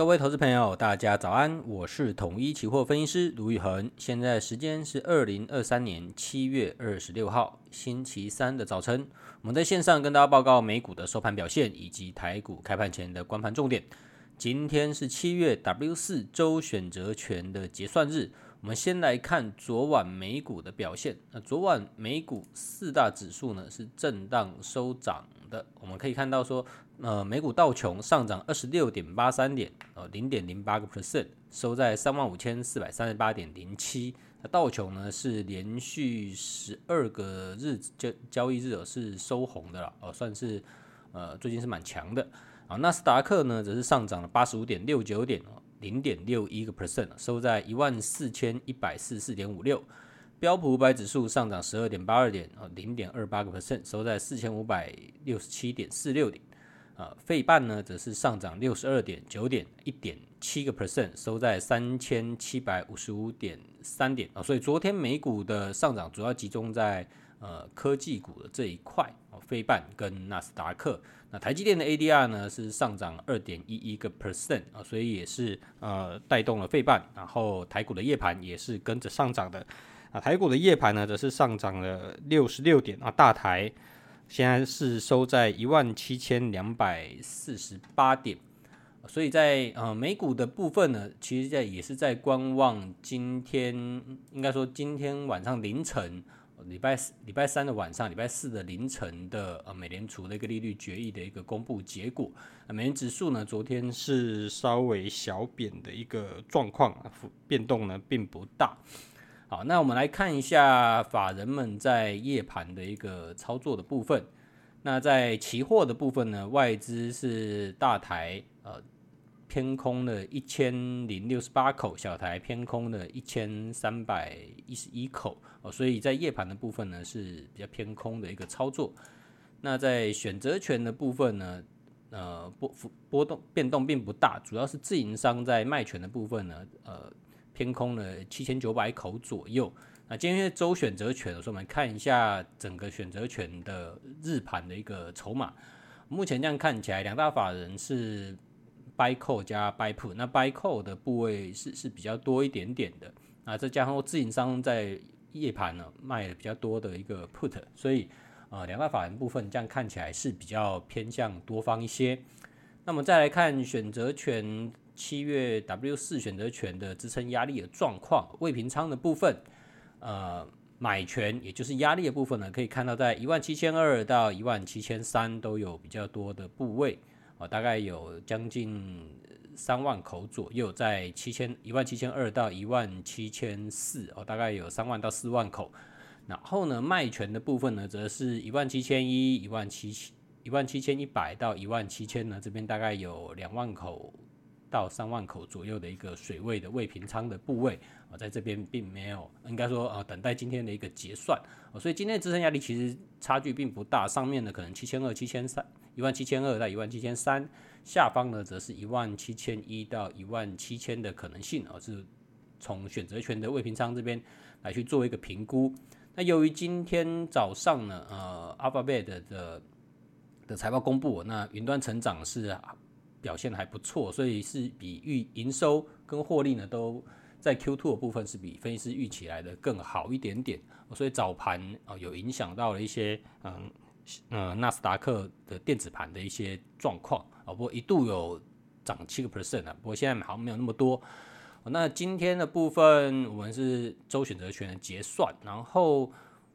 各位投资朋友，大家早安，我是统一期货分析师卢宇恒，现在时间是二零二三年七月二十六号星期三的早晨，我们在线上跟大家报告美股的收盘表现以及台股开盘前的观盘重点。今天是七月 W 四周选择权的结算日。我们先来看昨晚美股的表现。那昨晚美股四大指数呢是震荡收涨的。我们可以看到说，呃，美股道琼上涨二十六点八三点，呃，零点零八个 percent，收在三万五千四百三十八点零七。那道琼呢是连续十二个日交交易日是收红的了，哦，算是呃最近是蛮强的。啊，纳斯达克呢则是上涨了八十五点六九点。零点六一个 percent，收在一万四千一百四十四点五六。标普五百指数上涨十二点八二点，啊，零点二八个 percent，收在四千五百六十七点四六点。啊，费半呢则是上涨六十二点九点，一点七个 percent，收在三千七百五十五点三点。啊，所以昨天美股的上涨主要集中在呃科技股的这一块，啊，费半跟纳斯达克。那台积电的 ADR 呢是上涨二点一一个 percent 啊，所以也是呃带动了费半，然后台股的夜盘也是跟着上涨的啊，台股的夜盘呢则是上涨了六十六点啊，大台现在是收在一万七千两百四十八点，所以在呃美股的部分呢，其实在也是在观望今天，应该说今天晚上凌晨。礼拜四、礼拜三的晚上，礼拜四的凌晨的呃，美联储的一个利率决议的一个公布结果，美元指数呢，昨天是稍微小贬的一个状况，变动呢并不大。好，那我们来看一下法人们在夜盘的一个操作的部分。那在期货的部分呢，外资是大台呃。偏空的一千零六十八口，小台偏空的一千三百一十一口哦，所以在夜盘的部分呢是比较偏空的一个操作。那在选择权的部分呢，呃波幅波动变动并不大，主要是自营商在卖权的部分呢，呃偏空了七千九百口左右。那今天周选择权，所以我们看一下整个选择权的日盘的一个筹码。目前这样看起来，两大法人是。Buy call 加 buy put，那 buy call 的部位是是比较多一点点的啊，再加上自营商在夜盘呢卖的比较多的一个 put，所以呃两大法人部分这样看起来是比较偏向多方一些。那么再来看选择权七月 W 四选择权的支撑压力的状况，未平仓的部分，呃买权也就是压力的部分呢，可以看到在一万七千二到一万七千三都有比较多的部位。哦，大概有将近三万口左右，在七千一万七千二到一万七千四哦，大概有三万到四万口。然后呢，卖权的部分呢，则是一万七千一、一万七千一万七千一百到一万七千呢，这边大概有两万口到三万口左右的一个水位的未平仓的部位啊，在这边并没有，应该说呃，等待今天的一个结算。啊所以今天的支撑压力其实差距并不大，上面呢可能七千二、七千三。一万七千二到一万七千三，下方呢则是一万七千一到一万七千的可能性，而是从选择权的未平仓这边来去做一个评估。那由于今天早上呢，呃，Alphabet 的的财报公布，那云端成长是表现还不错，所以是比预营收跟获利呢都在 Q2 的部分是比分析师预期来的更好一点点，所以早盘啊有影响到了一些嗯。呃，纳斯达克的电子盘的一些状况啊，不过一度有涨七个 percent 啊，不过现在好像没有那么多。那今天的部分，我们是周选择权的结算，然后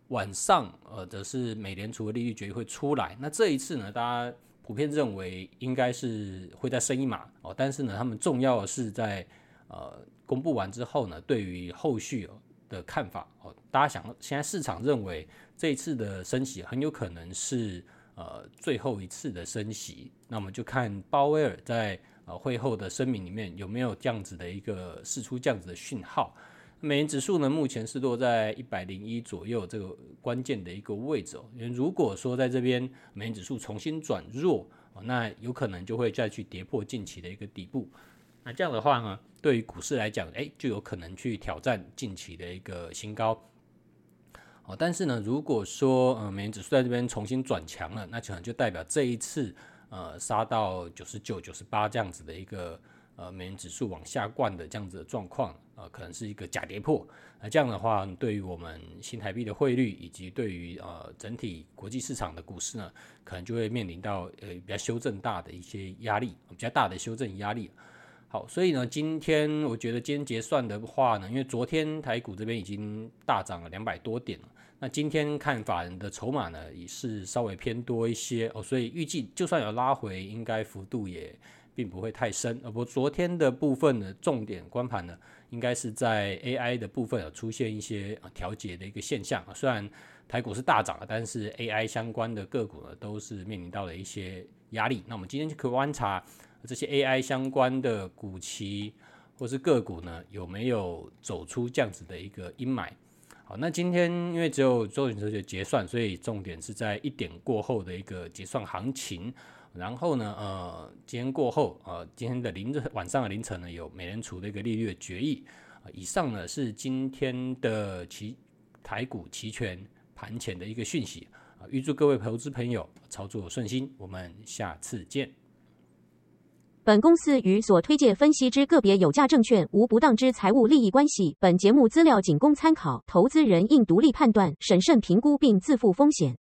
晚上呃则是美联储的利率决议会出来。那这一次呢，大家普遍认为应该是会再升一码哦，但是呢，他们重要的是在呃公布完之后呢，对于后续的看法哦，大家想现在市场认为。这一次的升息很有可能是呃最后一次的升息，那我们就看鲍威尔在呃会后的声明里面有没有这样子的一个释出这样子的讯号。美元指数呢，目前是落在一百零一左右这个关键的一个位置哦。因为如果说在这边美元指数重新转弱，那有可能就会再去跌破近期的一个底部。那这样的话呢，对于股市来讲，诶，就有可能去挑战近期的一个新高。哦，但是呢，如果说呃美元指数在这边重新转强了，那可能就代表这一次呃杀到九十九、九十八这样子的一个呃美元指数往下灌的这样子的状况，呃，可能是一个假跌破。那这样的话，对于我们新台币的汇率以及对于呃整体国际市场的股市呢，可能就会面临到呃比较修正大的一些压力，比较大的修正压力。好，所以呢，今天我觉得今天结算的话呢，因为昨天台股这边已经大涨了两百多点了，那今天看法人的筹码呢也是稍微偏多一些哦，所以预计就算有拉回，应该幅度也并不会太深。而不昨天的部分呢，重点光盘呢，应该是在 AI 的部分有出现一些调节的一个现象啊。虽然台股是大涨了，但是 AI 相关的个股呢，都是面临到了一些压力。那我们今天就可以观察。这些 AI 相关的股期或是个股呢，有没有走出这样子的一个阴霾？好，那今天因为只有周选择结算，所以重点是在一点过后的一个结算行情。然后呢，呃，今天过后，呃，今天的凌晨晚上的凌晨呢，有美联储的一个利率的决议。以上呢是今天的期台股期权盘前的一个讯息。啊，预祝各位投资朋友操作顺心，我们下次见。本公司与所推介分析之个别有价证券无不当之财务利益关系。本节目资料仅供参考，投资人应独立判断、审慎评估并自负风险。